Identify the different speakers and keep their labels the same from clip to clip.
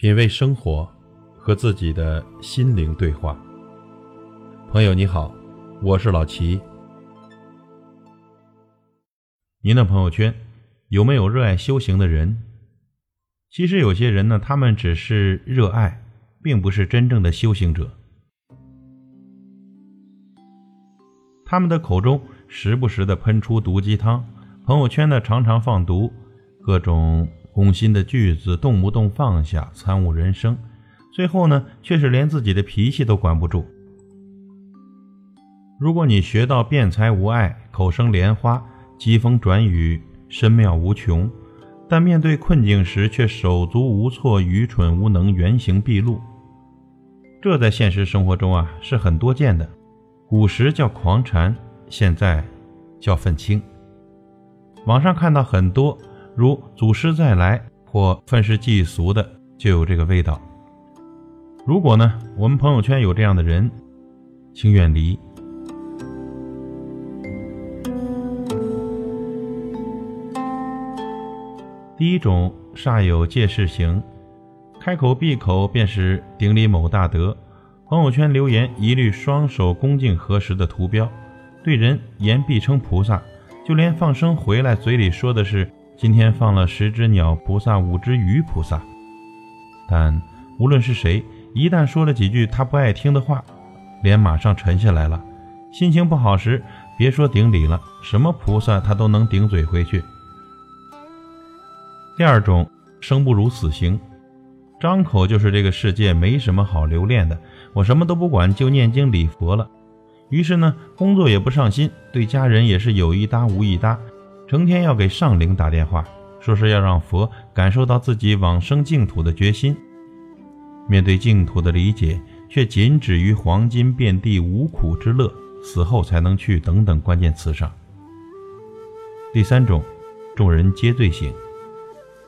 Speaker 1: 品味生活，和自己的心灵对话。朋友你好，我是老齐。您的朋友圈有没有热爱修行的人？其实有些人呢，他们只是热爱，并不是真正的修行者。他们的口中时不时的喷出毒鸡汤，朋友圈呢常常放毒，各种。攻心的句子动不动放下，参悟人生，最后呢，却是连自己的脾气都管不住。如果你学到辩才无碍，口生莲花，疾风转雨，深妙无穷，但面对困境时却手足无措，愚蠢无能，原形毕露，这在现实生活中啊是很多见的。古时叫狂禅，现在叫愤青。网上看到很多。如祖师再来或愤世嫉俗的，就有这个味道。如果呢，我们朋友圈有这样的人，请远离。第一种煞有介事型，开口闭口便是顶礼某大德，朋友圈留言一律双手恭敬合十的图标，对人言必称菩萨，就连放生回来嘴里说的是。今天放了十只鸟菩萨，五只鱼菩萨。但无论是谁，一旦说了几句他不爱听的话，脸马上沉下来了。心情不好时，别说顶礼了，什么菩萨他都能顶嘴回去。第二种，生不如死型，张口就是这个世界没什么好留恋的，我什么都不管，就念经礼佛了。于是呢，工作也不上心，对家人也是有一搭无一搭。成天要给上灵打电话，说是要让佛感受到自己往生净土的决心。面对净土的理解，却仅止于黄金遍地无苦之乐，死后才能去等等关键词上。第三种，众人皆醉醒，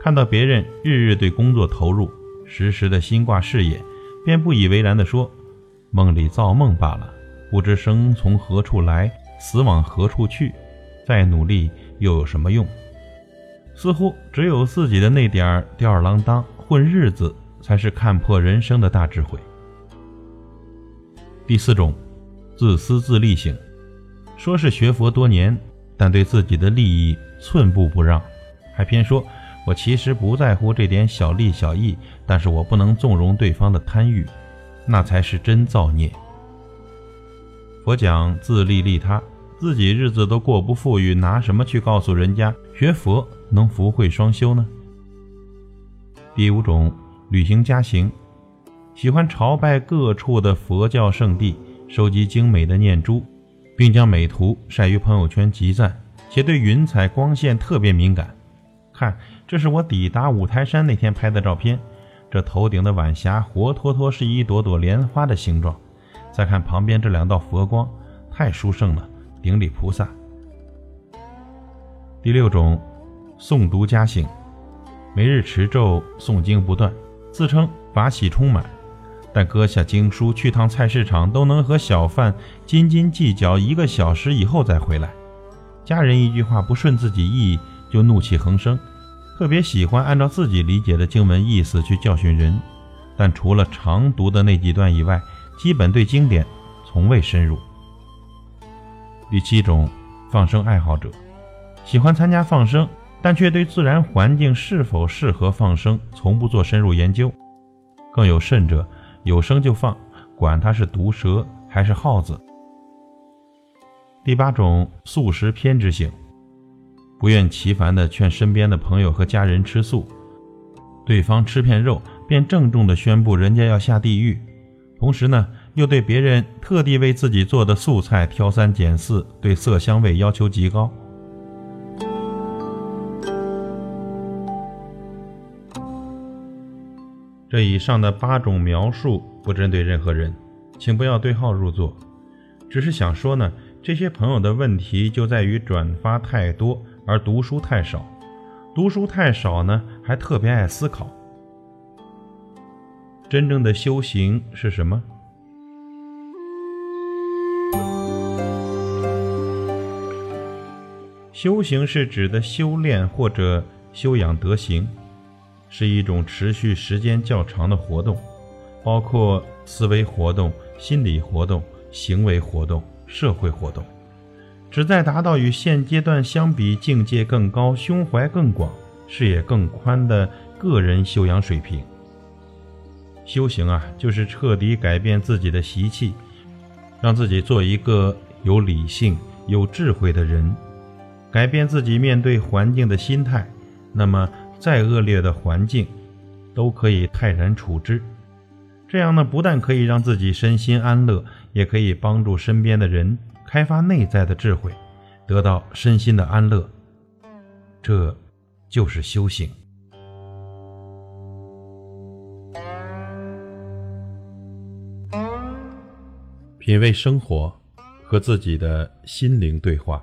Speaker 1: 看到别人日日对工作投入，时时的心挂事业，便不以为然地说：“梦里造梦罢了，不知生从何处来，死往何处去，再努力。”又有什么用？似乎只有自己的那点儿吊儿郎当混日子，才是看破人生的大智慧。第四种，自私自利型，说是学佛多年，但对自己的利益寸步不让，还偏说我其实不在乎这点小利小义，但是我不能纵容对方的贪欲，那才是真造孽。佛讲自利利他。自己日子都过不富裕，拿什么去告诉人家学佛能福慧双修呢？第五种旅行家行，喜欢朝拜各处的佛教圣地，收集精美的念珠，并将美图晒于朋友圈集赞，且对云彩光线特别敏感。看，这是我抵达五台山那天拍的照片，这头顶的晚霞活脱脱是一朵朵莲花的形状。再看旁边这两道佛光，太殊胜了。顶礼菩萨。第六种，诵读加行，每日持咒诵经不断，自称法喜充满，但搁下经书去趟菜市场都能和小贩斤斤计较一个小时以后再回来。家人一句话不顺自己意就怒气横生，特别喜欢按照自己理解的经文意思去教训人，但除了常读的那几段以外，基本对经典从未深入。第七种，放生爱好者，喜欢参加放生，但却对自然环境是否适合放生从不做深入研究。更有甚者，有生就放，管它是毒蛇还是耗子。第八种，素食偏执型，不厌其烦地劝身边的朋友和家人吃素，对方吃片肉便郑重地宣布人家要下地狱，同时呢。又对别人特地为自己做的素菜挑三拣四，对色香味要求极高。这以上的八种描述不针对任何人，请不要对号入座。只是想说呢，这些朋友的问题就在于转发太多，而读书太少。读书太少呢，还特别爱思考。真正的修行是什么？修行是指的修炼或者修养德行，是一种持续时间较长的活动，包括思维活动、心理活动、行为活动、社会活动，旨在达到与现阶段相比境界更高、胸怀更广、视野更宽的个人修养水平。修行啊，就是彻底改变自己的习气，让自己做一个有理性、有智慧的人，改变自己面对环境的心态。那么，再恶劣的环境，都可以泰然处之。这样呢，不但可以让自己身心安乐，也可以帮助身边的人开发内在的智慧，得到身心的安乐。这，就是修行。品味生活，和自己的心灵对话。